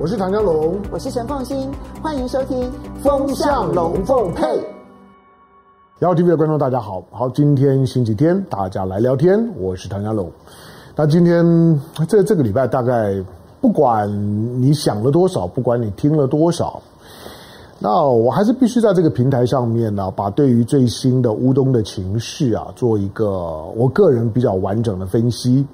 我是唐湘龙，我是陈凤新，欢迎收听《风向龙凤配》。LTV 的观众大家好，好，今天星期天，大家来聊天，我是唐湘龙。那今天这这个礼拜，大概不管你想了多少，不管你听了多少。那我还是必须在这个平台上面呢，把对于最新的乌东的情势啊，做一个我个人比较完整的分析。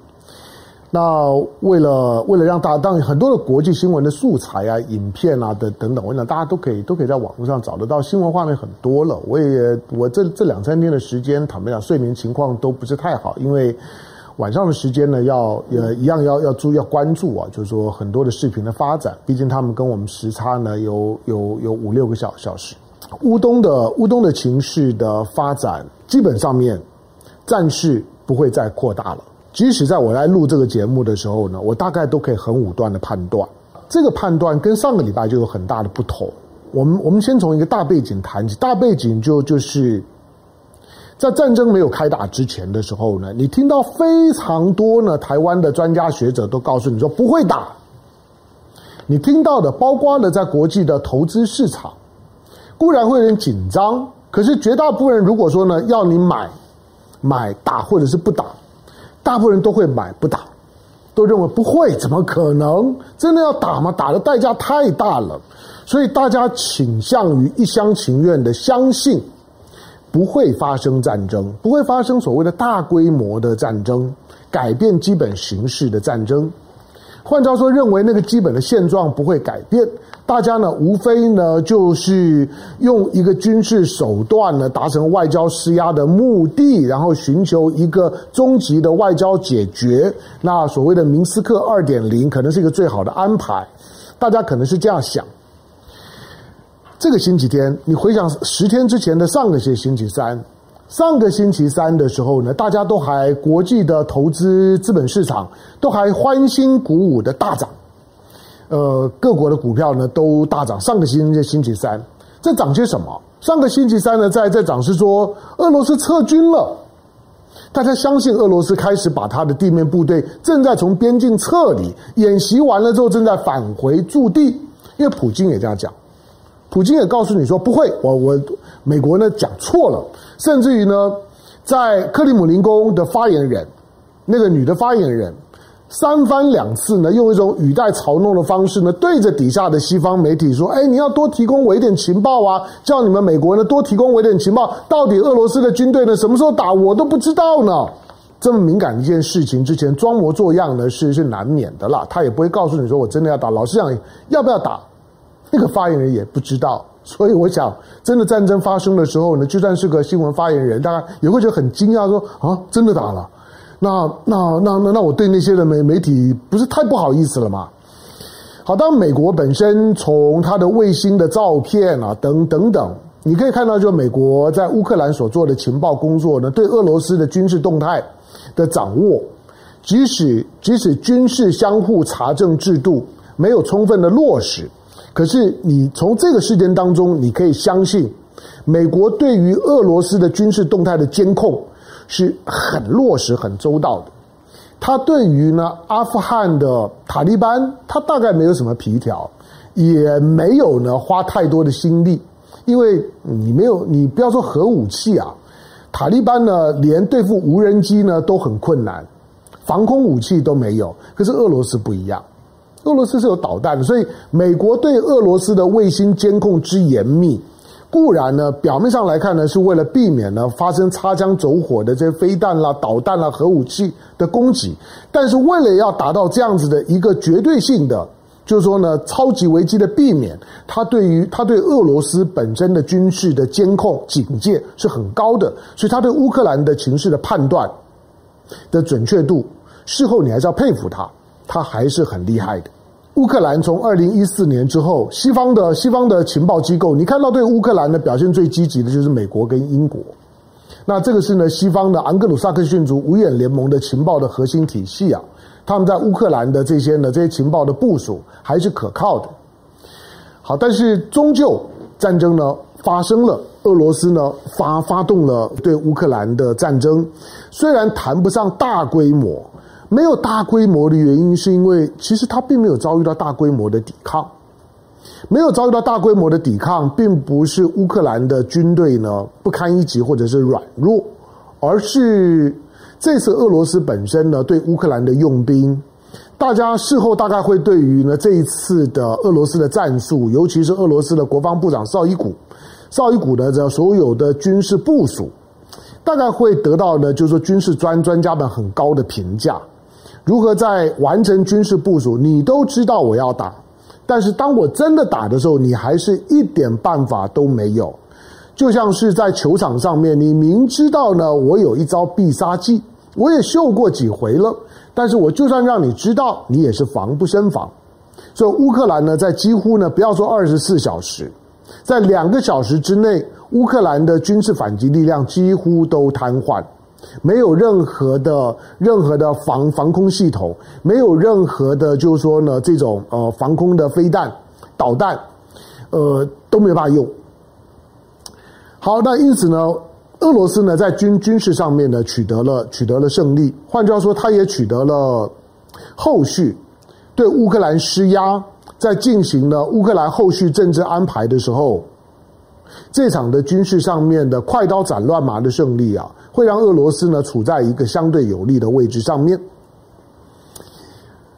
那为了为了让大家，当很多的国际新闻的素材啊、影片啊的等等，我想大家都可以都可以在网络上找得到，新闻画面很多了。我也我这这两三天的时间，坦白讲，睡眠情况都不是太好，因为。晚上的时间呢，要呃一样要要注意要关注啊，就是说很多的视频的发展，毕竟他们跟我们时差呢有有有五六个小小时。乌东的乌东的情绪的发展，基本上面战事不会再扩大了。即使在我来录这个节目的时候呢，我大概都可以很武断的判断，这个判断跟上个礼拜就有很大的不同。我们我们先从一个大背景谈起，大背景就就是。在战争没有开打之前的时候呢，你听到非常多呢，台湾的专家学者都告诉你说不会打。你听到的，包括了在国际的投资市场，固然会有点紧张，可是绝大部分人如果说呢，要你买，买打或者是不打，大部分人都会买不打，都认为不会，怎么可能？真的要打吗？打的代价太大了，所以大家倾向于一厢情愿的相信。不会发生战争，不会发生所谓的大规模的战争，改变基本形势的战争。换句话说，认为那个基本的现状不会改变，大家呢，无非呢就是用一个军事手段呢达成外交施压的目的，然后寻求一个终极的外交解决。那所谓的明斯克二点零可能是一个最好的安排，大家可能是这样想。这个星期天，你回想十天之前的上个星期三，上个星期三的时候呢，大家都还国际的投资资本市场都还欢欣鼓舞的大涨，呃，各国的股票呢都大涨。上个星期星期三在涨些什么？上个星期三呢，在在涨是说俄罗斯撤军了，大家相信俄罗斯开始把他的地面部队正在从边境撤离，演习完了之后正在返回驻地，因为普京也这样讲。普京也告诉你说不会，我我美国呢讲错了，甚至于呢，在克里姆林宫的发言人，那个女的发言人，三番两次呢用一种语带嘲弄的方式呢，对着底下的西方媒体说：“哎，你要多提供我一点情报啊，叫你们美国呢多提供我一点情报，到底俄罗斯的军队呢什么时候打我都不知道呢。”这么敏感一件事情，之前装模作样呢是是难免的啦，他也不会告诉你说我真的要打，老实讲，要不要打？那个发言人也不知道，所以我想，真的战争发生的时候呢，就算是个新闻发言人，大家也会觉得很惊讶，说啊，真的打了？那那那那那我对那些的媒媒体不是太不好意思了吗？好，当美国本身从它的卫星的照片啊等等等，你可以看到，就美国在乌克兰所做的情报工作呢，对俄罗斯的军事动态的掌握，即使即使军事相互查证制度没有充分的落实。可是，你从这个事件当中，你可以相信，美国对于俄罗斯的军事动态的监控是很落实、很周到的。他对于呢阿富汗的塔利班，他大概没有什么皮条，也没有呢花太多的心力，因为你没有，你不要说核武器啊，塔利班呢连对付无人机呢都很困难，防空武器都没有。可是俄罗斯不一样。俄罗斯是有导弹的，所以美国对俄罗斯的卫星监控之严密，固然呢，表面上来看呢，是为了避免呢发生擦枪走火的这些飞弹啦、导弹啦、核武器的攻击，但是为了要达到这样子的一个绝对性的，就是说呢，超级危机的避免，他对于他对俄罗斯本身的军事的监控警戒是很高的，所以他对乌克兰的情势的判断的准确度，事后你还是要佩服他，他还是很厉害的。乌克兰从二零一四年之后，西方的西方的情报机构，你看到对乌克兰的表现最积极的就是美国跟英国。那这个是呢，西方的昂格鲁萨克逊族五眼联盟的情报的核心体系啊，他们在乌克兰的这些呢，这些情报的部署还是可靠的。好，但是终究战争呢发生了，俄罗斯呢发发动了对乌克兰的战争，虽然谈不上大规模。没有大规模的原因，是因为其实他并没有遭遇到大规模的抵抗，没有遭遇到大规模的抵抗，并不是乌克兰的军队呢不堪一击或者是软弱，而是这次俄罗斯本身呢对乌克兰的用兵，大家事后大概会对于呢这一次的俄罗斯的战术，尤其是俄罗斯的国防部长绍伊古，绍伊古的这所有的军事部署，大概会得到呢就是说军事专专家们很高的评价。如何在完成军事部署？你都知道我要打，但是当我真的打的时候，你还是一点办法都没有。就像是在球场上面，你明知道呢，我有一招必杀技，我也秀过几回了，但是我就算让你知道，你也是防不胜防。所以乌克兰呢，在几乎呢，不要说二十四小时，在两个小时之内，乌克兰的军事反击力量几乎都瘫痪。没有任何的任何的防防空系统，没有任何的，就是说呢，这种呃防空的飞弹、导弹，呃都没有办法用。好，那因此呢，俄罗斯呢在军军事上面呢取得了取得了胜利，换句话说，他也取得了后续对乌克兰施压，在进行了乌克兰后续政治安排的时候，这场的军事上面的快刀斩乱麻的胜利啊。会让俄罗斯呢处在一个相对有利的位置上面。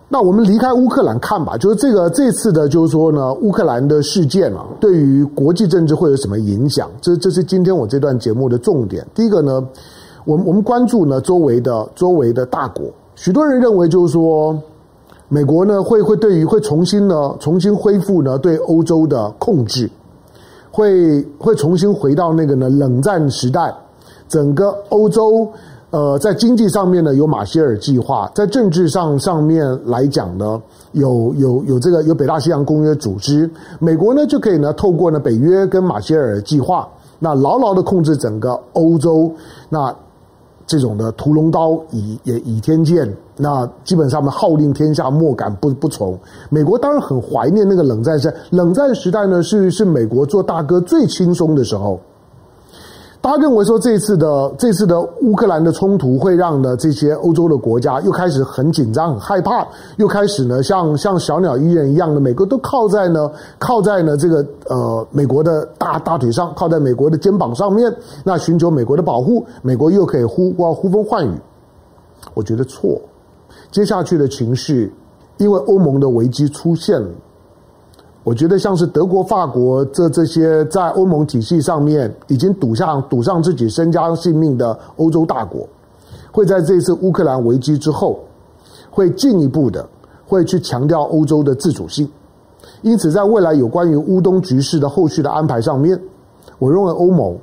那我们离开乌克兰看吧，就是这个这次的，就是说呢，乌克兰的事件啊，对于国际政治会有什么影响？这这是今天我这段节目的重点。第一个呢，我们我们关注呢周围的周围的大国，许多人认为就是说，美国呢会会对于会重新呢重新恢复呢对欧洲的控制，会会重新回到那个呢冷战时代。整个欧洲，呃，在经济上面呢有马歇尔计划，在政治上上面来讲呢，有有有这个有北大西洋公约组织，美国呢就可以呢透过呢北约跟马歇尔计划，那牢牢的控制整个欧洲，那这种的屠龙刀倚也倚天剑，那基本上呢号令天下莫敢不不从。美国当然很怀念那个冷战时代，冷战时代呢是是美国做大哥最轻松的时候。大家认为说，这次的这次的乌克兰的冲突会让呢这些欧洲的国家又开始很紧张、很害怕，又开始呢像像小鸟依人一样的，美国都靠在呢靠在呢这个呃美国的大大腿上，靠在美国的肩膀上面，那寻求美国的保护，美国又可以呼呼呼风唤雨。我觉得错，接下去的情绪，因为欧盟的危机出现了。我觉得像是德国、法国这这些在欧盟体系上面已经赌上赌上自己身家性命的欧洲大国，会在这次乌克兰危机之后，会进一步的会去强调欧洲的自主性。因此，在未来有关于乌东局势的后续的安排上面，我认为欧盟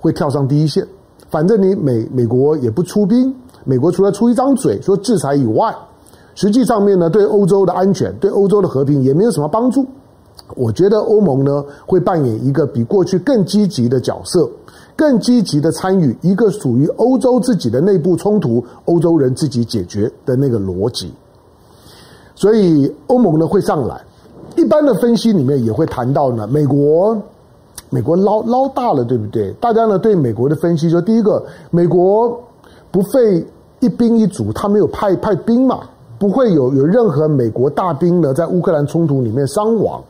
会跳上第一线。反正你美美国也不出兵，美国除了出一张嘴说制裁以外，实际上面呢对欧洲的安全、对欧洲的和平也没有什么帮助。我觉得欧盟呢会扮演一个比过去更积极的角色，更积极的参与一个属于欧洲自己的内部冲突，欧洲人自己解决的那个逻辑。所以欧盟呢会上来，一般的分析里面也会谈到呢，美国美国捞捞大了，对不对？大家呢对美国的分析说，第一个，美国不费一兵一卒，他没有派派兵嘛，不会有有任何美国大兵呢在乌克兰冲突里面伤亡。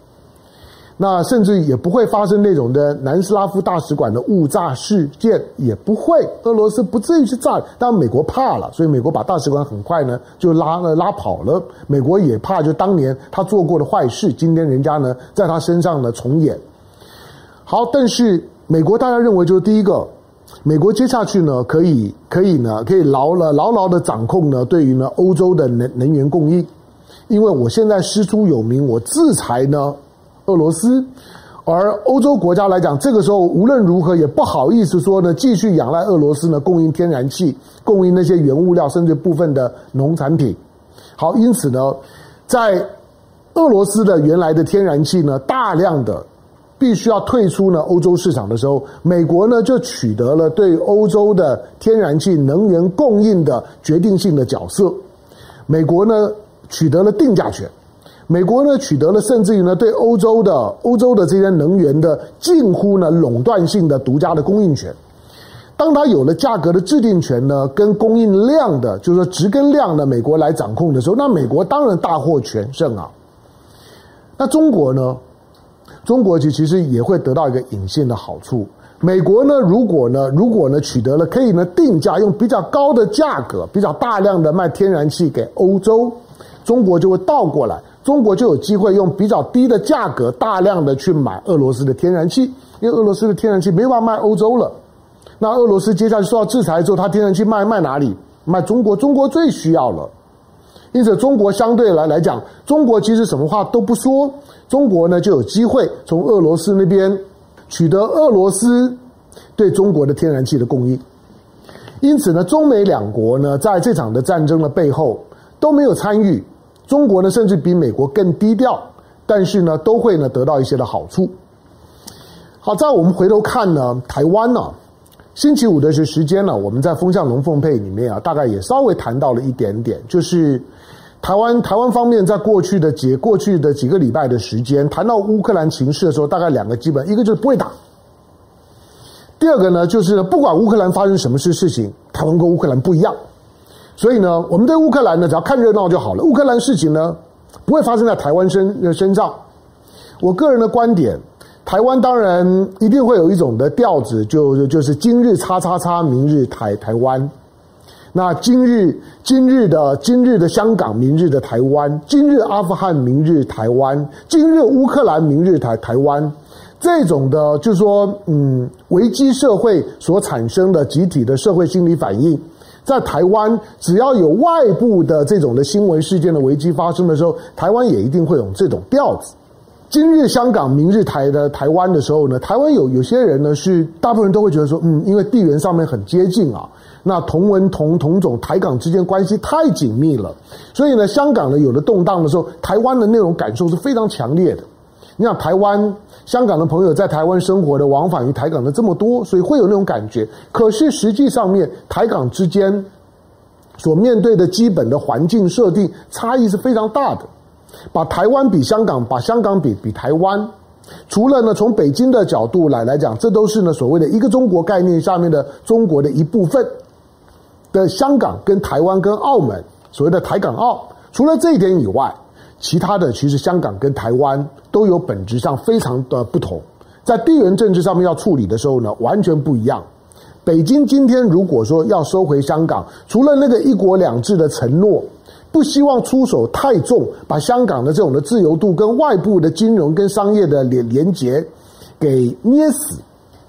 那甚至也不会发生那种的南斯拉夫大使馆的误炸事件，也不会，俄罗斯不至于去炸，但美国怕了，所以美国把大使馆很快呢就拉了拉跑了。美国也怕，就当年他做过的坏事，今天人家呢在他身上呢重演。好，但是美国大家认为就是第一个，美国接下去呢可以可以呢可以牢了牢牢的掌控呢对于呢欧洲的能能源供应，因为我现在师出有名，我制裁呢。俄罗斯，而欧洲国家来讲，这个时候无论如何也不好意思说呢，继续仰赖俄罗斯呢供应天然气、供应那些原物料，甚至部分的农产品。好，因此呢，在俄罗斯的原来的天然气呢大量的必须要退出呢欧洲市场的时候，美国呢就取得了对欧洲的天然气能源供应的决定性的角色。美国呢取得了定价权。美国呢取得了甚至于呢对欧洲的欧洲的这些能源的近乎呢垄断性的独家的供应权，当它有了价格的制定权呢，跟供应量的，就是说值跟量呢，美国来掌控的时候，那美国当然大获全胜啊。那中国呢？中国其其实也会得到一个隐性的好处。美国呢，如果呢，如果呢取得了可以呢定价用比较高的价格，比较大量的卖天然气给欧洲，中国就会倒过来，中国就有机会用比较低的价格大量的去买俄罗斯的天然气，因为俄罗斯的天然气没办法卖欧洲了。那俄罗斯接下来受到制裁之后，它天然气卖卖哪里？卖中国，中国最需要了。因此，中国相对来来讲，中国其实什么话都不说，中国呢就有机会从俄罗斯那边取得俄罗斯对中国的天然气的供应。因此呢，中美两国呢在这场的战争的背后都没有参与，中国呢甚至比美国更低调，但是呢都会呢得到一些的好处。好，在我们回头看呢，台湾呢。星期五的这时间呢，我们在风向龙凤配里面啊，大概也稍微谈到了一点点，就是台湾台湾方面在过去的几过去的几个礼拜的时间，谈到乌克兰情势的时候，大概两个基本，一个就是不会打，第二个呢就是不管乌克兰发生什么事事情，台湾跟乌克兰不一样，所以呢，我们对乌克兰呢只要看热闹就好了，乌克兰事情呢不会发生在台湾身身上。我个人的观点。台湾当然一定会有一种的调子，就就是今日叉叉叉，明日台台湾。那今日今日的今日的香港，明日的台湾；今日阿富汗，明日台湾；今日乌克兰，明日台台湾。这种的，就是说，嗯，危机社会所产生的集体的社会心理反应，在台湾只要有外部的这种的新闻事件的危机发生的时候，台湾也一定会有这种调子。今日香港，明日台的台湾的时候呢，台湾有有些人呢是大部分人都会觉得说，嗯，因为地缘上面很接近啊，那同文同同种，台港之间关系太紧密了，所以呢，香港呢有了动荡的时候，台湾的那种感受是非常强烈的。你想台湾、香港的朋友在台湾生活的往返于台港的这么多，所以会有那种感觉。可是实际上面，台港之间所面对的基本的环境设定差异是非常大的。把台湾比香港，把香港比比台湾，除了呢从北京的角度来来讲，这都是呢所谓的一个中国概念下面的中国的一部分的香港跟台湾跟澳门，所谓的台港澳，除了这一点以外，其他的其实香港跟台湾都有本质上非常的不同，在地缘政治上面要处理的时候呢，完全不一样。北京今天如果说要收回香港，除了那个一国两制的承诺。不希望出手太重，把香港的这种的自由度跟外部的金融跟商业的连连结给捏死。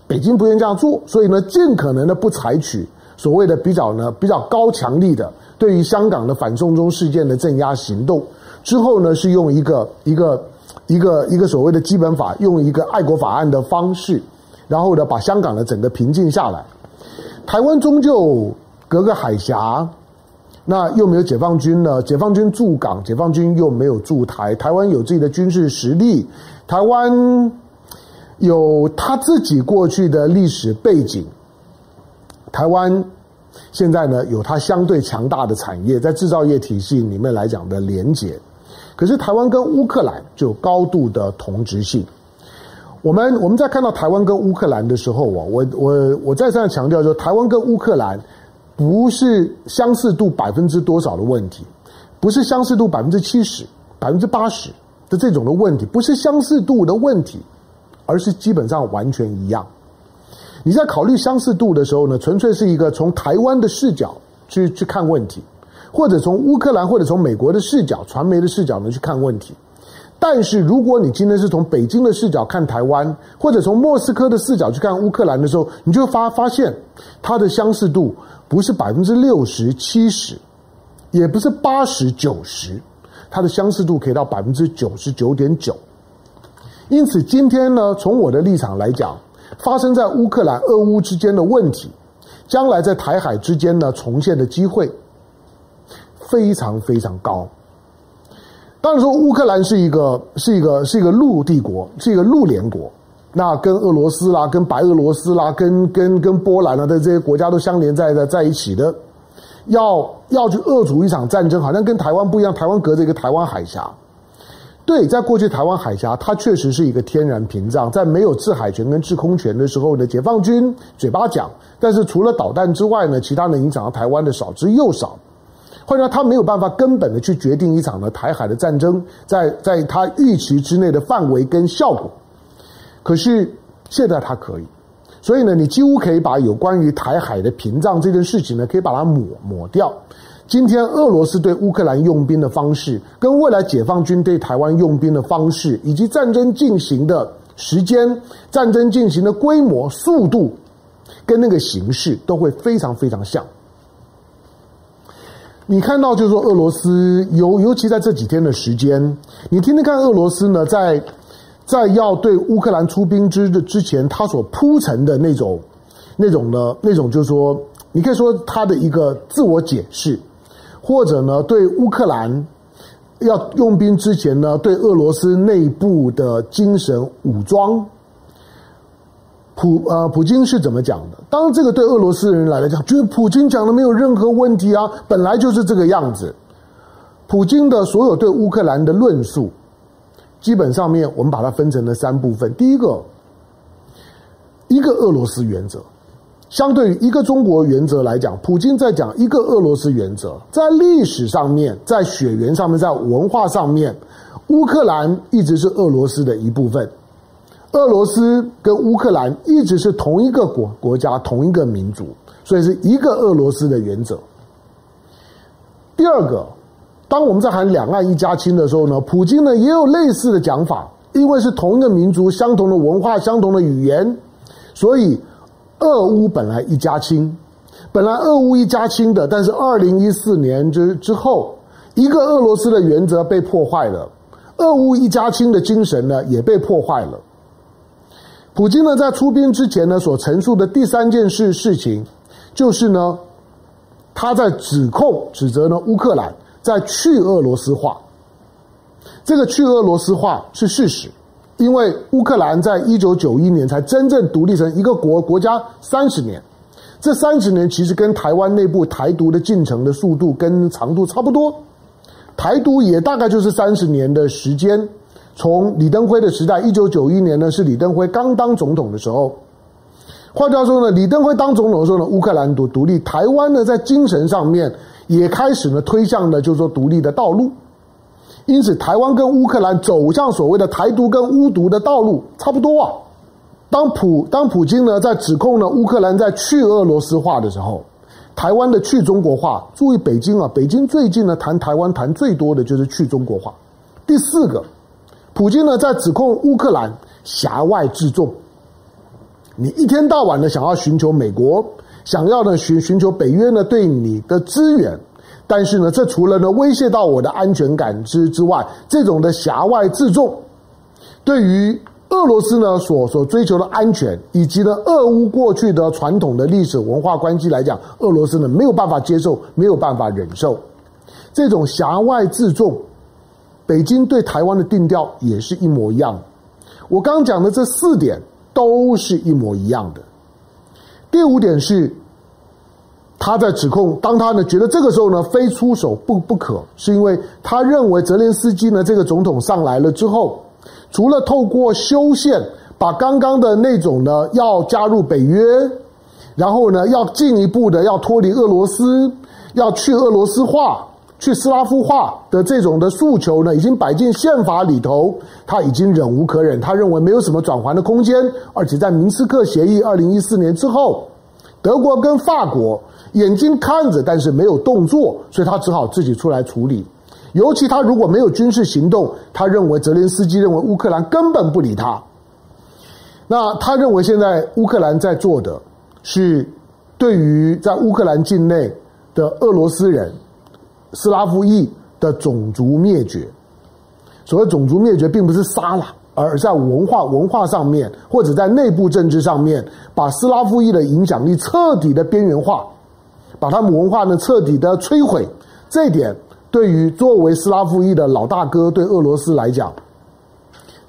北京不愿这样做，所以呢，尽可能的不采取所谓的比较呢比较高强力的对于香港的反送中事件的镇压行动。之后呢，是用一个一个一个一个所谓的基本法，用一个爱国法案的方式，然后呢，把香港的整个平静下来。台湾终究隔个海峡。那又没有解放军呢？解放军驻港，解放军又没有驻台。台湾有自己的军事实力，台湾有他自己过去的历史背景。台湾现在呢，有它相对强大的产业，在制造业体系里面来讲的连结。可是台湾跟乌克兰就有高度的同质性。我们我们在看到台湾跟乌克兰的时候啊，我我我再三强调说，台湾跟乌克兰。不是相似度百分之多少的问题，不是相似度百分之七十、百分之八十的这种的问题，不是相似度的问题，而是基本上完全一样。你在考虑相似度的时候呢，纯粹是一个从台湾的视角去去看问题，或者从乌克兰或者从美国的视角、传媒的视角呢去看问题。但是如果你今天是从北京的视角看台湾，或者从莫斯科的视角去看乌克兰的时候，你就发发现它的相似度。不是百分之六十七十，也不是八十九十，它的相似度可以到百分之九十九点九。因此，今天呢，从我的立场来讲，发生在乌克兰、俄乌之间的问题，将来在台海之间呢重现的机会非常非常高。当然说，乌克兰是一个是一个是一个陆帝国，是一个陆联国。那跟俄罗斯啦，跟白俄罗斯啦，跟跟跟波兰啊的这些国家都相连在在在一起的，要要去遏阻一场战争，好像跟台湾不一样，台湾隔着一个台湾海峡。对，在过去台湾海峡，它确实是一个天然屏障，在没有制海权跟制空权的时候呢，解放军嘴巴讲，但是除了导弹之外呢，其他能影响到台湾的少之又少。换句话说，他没有办法根本的去决定一场的台海的战争，在在他预期之内的范围跟效果。可是现在他可以，所以呢，你几乎可以把有关于台海的屏障这件事情呢，可以把它抹抹掉。今天俄罗斯对乌克兰用兵的方式，跟未来解放军对台湾用兵的方式，以及战争进行的时间、战争进行的规模、速度，跟那个形式都会非常非常像。你看到，就是说，俄罗斯尤尤其在这几天的时间，你听听看，俄罗斯呢，在在要对乌克兰出兵之的之前，他所铺陈的那种、那种呢，那种就是说，你可以说他的一个自我解释，或者呢，对乌克兰要用兵之前呢，对俄罗斯内部的精神武装。普呃，普京是怎么讲的？当然，这个对俄罗斯人来讲，觉得普京讲的没有任何问题啊，本来就是这个样子。普京的所有对乌克兰的论述，基本上面我们把它分成了三部分。第一个，一个俄罗斯原则，相对于一个中国原则来讲，普京在讲一个俄罗斯原则。在历史上面，在血缘上面，在文化上面，乌克兰一直是俄罗斯的一部分。俄罗斯跟乌克兰一直是同一个国国家，同一个民族，所以是一个俄罗斯的原则。第二个，当我们在喊两岸一家亲的时候呢，普京呢也有类似的讲法，因为是同一个民族、相同的文化、相同的语言，所以俄乌本来一家亲，本来俄乌一家亲的，但是二零一四年之之后，一个俄罗斯的原则被破坏了，俄乌一家亲的精神呢也被破坏了。普京呢，在出兵之前呢，所陈述的第三件事事情，就是呢，他在指控、指责呢乌克兰在去俄罗斯化。这个去俄罗斯化是事实，因为乌克兰在一九九一年才真正独立成一个国国家三十年，这三十年其实跟台湾内部台独的进程的速度跟长度差不多，台独也大概就是三十年的时间。从李登辉的时代，一九九一年呢，是李登辉刚当总统的时候。换句话说呢，李登辉当总统的时候呢，乌克兰独独立，台湾呢在精神上面也开始呢推向了就是说独立的道路。因此，台湾跟乌克兰走向所谓的台独跟乌独的道路差不多啊。当普当普京呢在指控呢乌克兰在去俄罗斯化的时候，台湾的去中国化。注意北京啊，北京最近呢谈台湾谈最多的就是去中国化。第四个。普京呢，在指控乌克兰狭外自重。你一天到晚的想要寻求美国，想要呢寻寻求北约呢对你的支援，但是呢，这除了呢威胁到我的安全感之之外，这种的狭外自重，对于俄罗斯呢所所追求的安全，以及呢俄乌过去的传统的历史文化关系来讲，俄罗斯呢没有办法接受，没有办法忍受这种狭外自重。北京对台湾的定调也是一模一样。我刚讲的这四点都是一模一样的。第五点是，他在指控，当他呢觉得这个时候呢非出手不不可，是因为他认为泽连斯基呢这个总统上来了之后，除了透过修宪把刚刚的那种呢要加入北约，然后呢要进一步的要脱离俄罗斯，要去俄罗斯化。去斯拉夫化的这种的诉求呢，已经摆进宪法里头，他已经忍无可忍，他认为没有什么转圜的空间，而且在明斯克协议二零一四年之后，德国跟法国眼睛看着，但是没有动作，所以他只好自己出来处理。尤其他如果没有军事行动，他认为泽连斯基认为乌克兰根本不理他。那他认为现在乌克兰在做的是对于在乌克兰境内的俄罗斯人。斯拉夫裔的种族灭绝，所谓种族灭绝，并不是杀了，而在文化文化上面，或者在内部政治上面，把斯拉夫裔的影响力彻底的边缘化，把他们文化呢彻底的摧毁。这一点对于作为斯拉夫裔的老大哥，对俄罗斯来讲，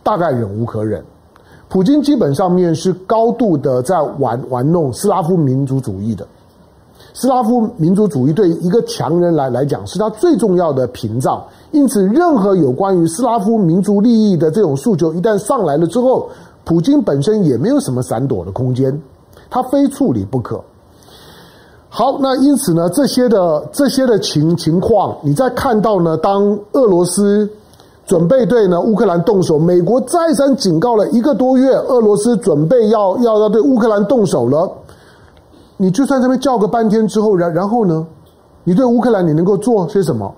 大概忍无可忍。普京基本上面是高度的在玩玩弄斯拉夫民族主义的。斯拉夫民族主义对一个强人来来讲是他最重要的屏障，因此，任何有关于斯拉夫民族利益的这种诉求一旦上来了之后，普京本身也没有什么闪躲的空间，他非处理不可。好，那因此呢，这些的这些的情情况，你再看到呢，当俄罗斯准备对呢乌克兰动手，美国再三警告了一个多月，俄罗斯准备要要要对乌克兰动手了。你就算这边叫个半天之后，然然后呢，你对乌克兰你能够做些什么？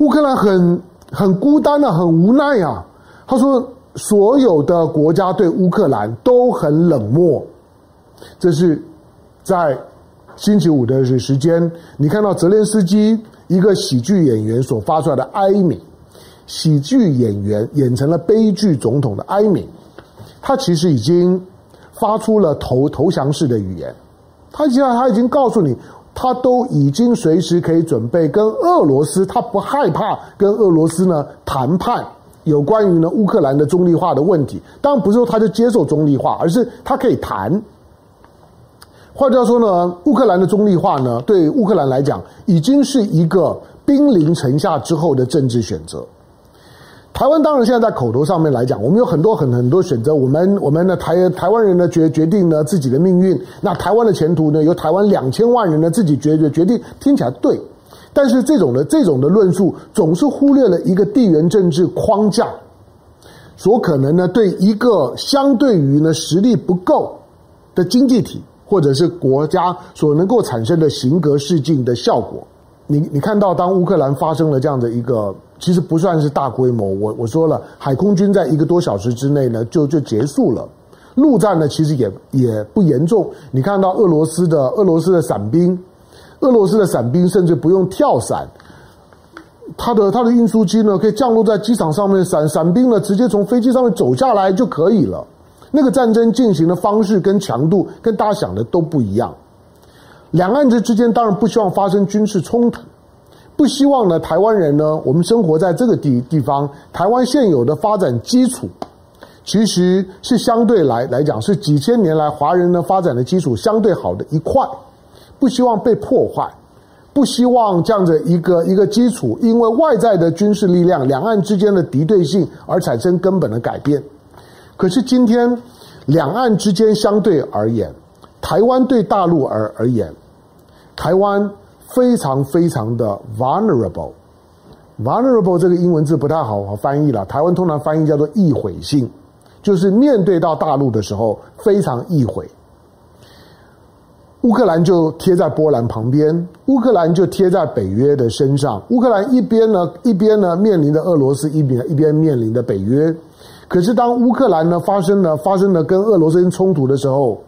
乌克兰很很孤单啊，很无奈啊。他说，所有的国家对乌克兰都很冷漠。这是在。星期五的时间，你看到泽连斯基一个喜剧演员所发出来的哀鸣，喜剧演员演成了悲剧总统的哀鸣，他其实已经发出了投投降式的语言，他现在他已经告诉你，他都已经随时可以准备跟俄罗斯，他不害怕跟俄罗斯呢谈判有关于呢乌克兰的中立化的问题，当然不是说他就接受中立化，而是他可以谈。换句话说呢，乌克兰的中立化呢，对乌克兰来讲，已经是一个兵临城下之后的政治选择。台湾当然现在在口头上面来讲，我们有很多很很多选择，我们我们的台台湾人呢决决定呢自己的命运，那台湾的前途呢由台湾两千万人呢自己决决决定，听起来对，但是这种的这种的论述总是忽略了一个地缘政治框架所可能呢对一个相对于呢实力不够的经济体。或者是国家所能够产生的形革世境的效果，你你看到当乌克兰发生了这样的一个，其实不算是大规模，我我说了，海空军在一个多小时之内呢就就结束了，陆战呢其实也也不严重，你看到俄罗斯的俄罗斯的伞兵，俄罗斯的伞兵甚至不用跳伞，他的他的运输机呢可以降落在机场上面，伞伞兵呢直接从飞机上面走下来就可以了。那个战争进行的方式跟强度跟大家想的都不一样。两岸之之间当然不希望发生军事冲突，不希望呢台湾人呢，我们生活在这个地地方，台湾现有的发展基础，其实是相对来来讲是几千年来华人的发展的基础相对好的一块，不希望被破坏，不希望这样的一个一个基础因为外在的军事力量，两岸之间的敌对性而产生根本的改变。可是今天，两岸之间相对而言，台湾对大陆而而言，台湾非常非常的 vulnerable。vulnerable 这个英文字不太好翻译了，台湾通常翻译叫做易毁性，就是面对到大陆的时候非常易毁。乌克兰就贴在波兰旁边，乌克兰就贴在北约的身上。乌克兰一边呢，一边呢面临着俄罗斯，一边一边面临着北约。可是，当乌克兰呢发生了发生了跟俄罗斯冲突的时候，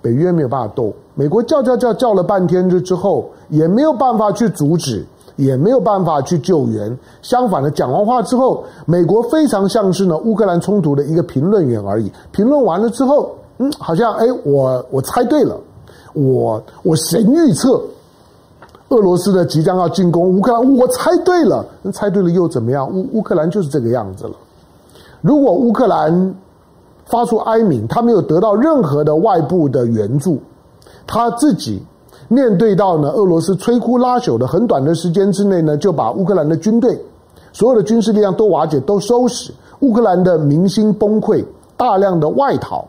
北约没有办法斗，美国叫叫叫叫了半天之之后，也没有办法去阻止，也没有办法去救援。相反的，讲完话之后，美国非常像是呢乌克兰冲突的一个评论员而已。评论完了之后，嗯，好像哎，我我猜对了，我我神预测俄罗斯的即将要进攻乌克兰，我猜对了，猜对了又怎么样？乌乌克兰就是这个样子了。如果乌克兰发出哀鸣，他没有得到任何的外部的援助，他自己面对到呢俄罗斯摧枯拉朽的很短的时间之内呢，就把乌克兰的军队所有的军事力量都瓦解、都收拾，乌克兰的民心崩溃，大量的外逃。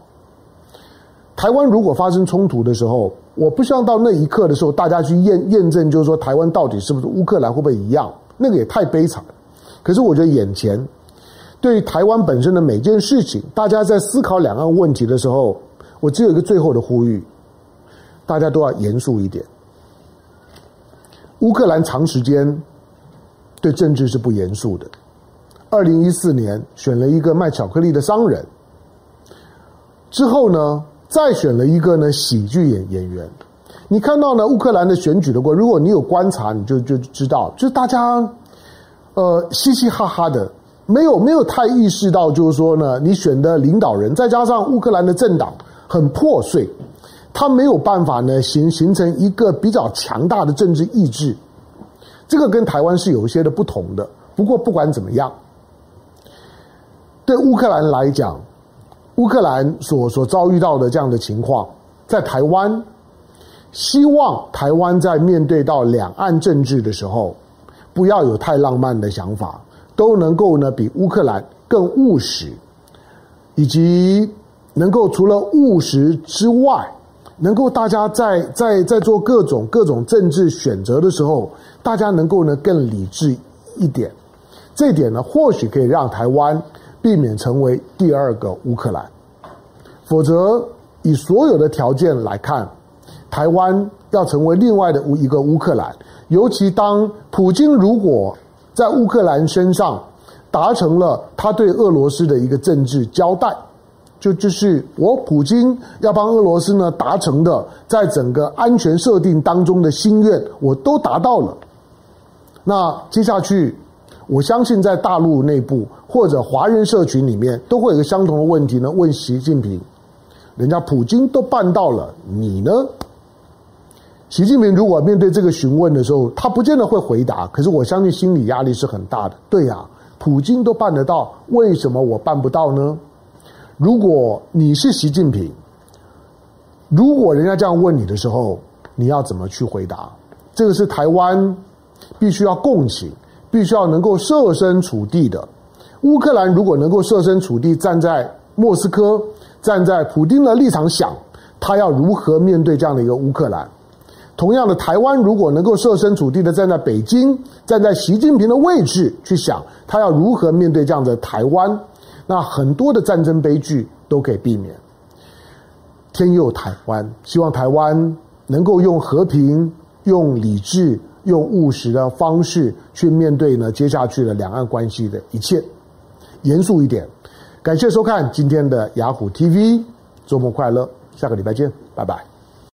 台湾如果发生冲突的时候，我不希望到那一刻的时候，大家去验验证，就是说台湾到底是不是乌克兰会不会一样？那个也太悲惨。可是我觉得眼前。对于台湾本身的每件事情，大家在思考两岸问题的时候，我只有一个最后的呼吁：大家都要严肃一点。乌克兰长时间对政治是不严肃的。二零一四年选了一个卖巧克力的商人，之后呢，再选了一个呢喜剧演演员。你看到呢乌克兰的选举的过，如果你有观察，你就就知道，就是大家呃嘻嘻哈哈的。没有没有太意识到，就是说呢，你选的领导人，再加上乌克兰的政党很破碎，他没有办法呢形形成一个比较强大的政治意志。这个跟台湾是有一些的不同的。不过不管怎么样，对乌克兰来讲，乌克兰所所遭遇到的这样的情况，在台湾，希望台湾在面对到两岸政治的时候，不要有太浪漫的想法。都能够呢比乌克兰更务实，以及能够除了务实之外，能够大家在在在做各种各种政治选择的时候，大家能够呢更理智一点。这一点呢，或许可以让台湾避免成为第二个乌克兰。否则，以所有的条件来看，台湾要成为另外的一个乌克兰，尤其当普京如果在乌克兰身上达成了他对俄罗斯的一个政治交代，就就是我普京要帮俄罗斯呢达成的，在整个安全设定当中的心愿，我都达到了。那接下去，我相信在大陆内部或者华人社群里面，都会有一个相同的问题呢，问习近平。人家普京都办到了，你呢？习近平如果面对这个询问的时候，他不见得会回答。可是我相信心理压力是很大的。对呀，普京都办得到，为什么我办不到呢？如果你是习近平，如果人家这样问你的时候，你要怎么去回答？这个是台湾必须要共情，必须要能够设身处地的。乌克兰如果能够设身处地站在莫斯科。站在普丁的立场想，他要如何面对这样的一个乌克兰？同样的，台湾如果能够设身处地的站在北京，站在习近平的位置去想，他要如何面对这样的台湾？那很多的战争悲剧都可以避免。天佑台湾，希望台湾能够用和平、用理智、用务实的方式去面对呢接下去的两岸关系的一切，严肃一点。感谢收看今天的雅虎 TV，周末快乐，下个礼拜见，拜拜。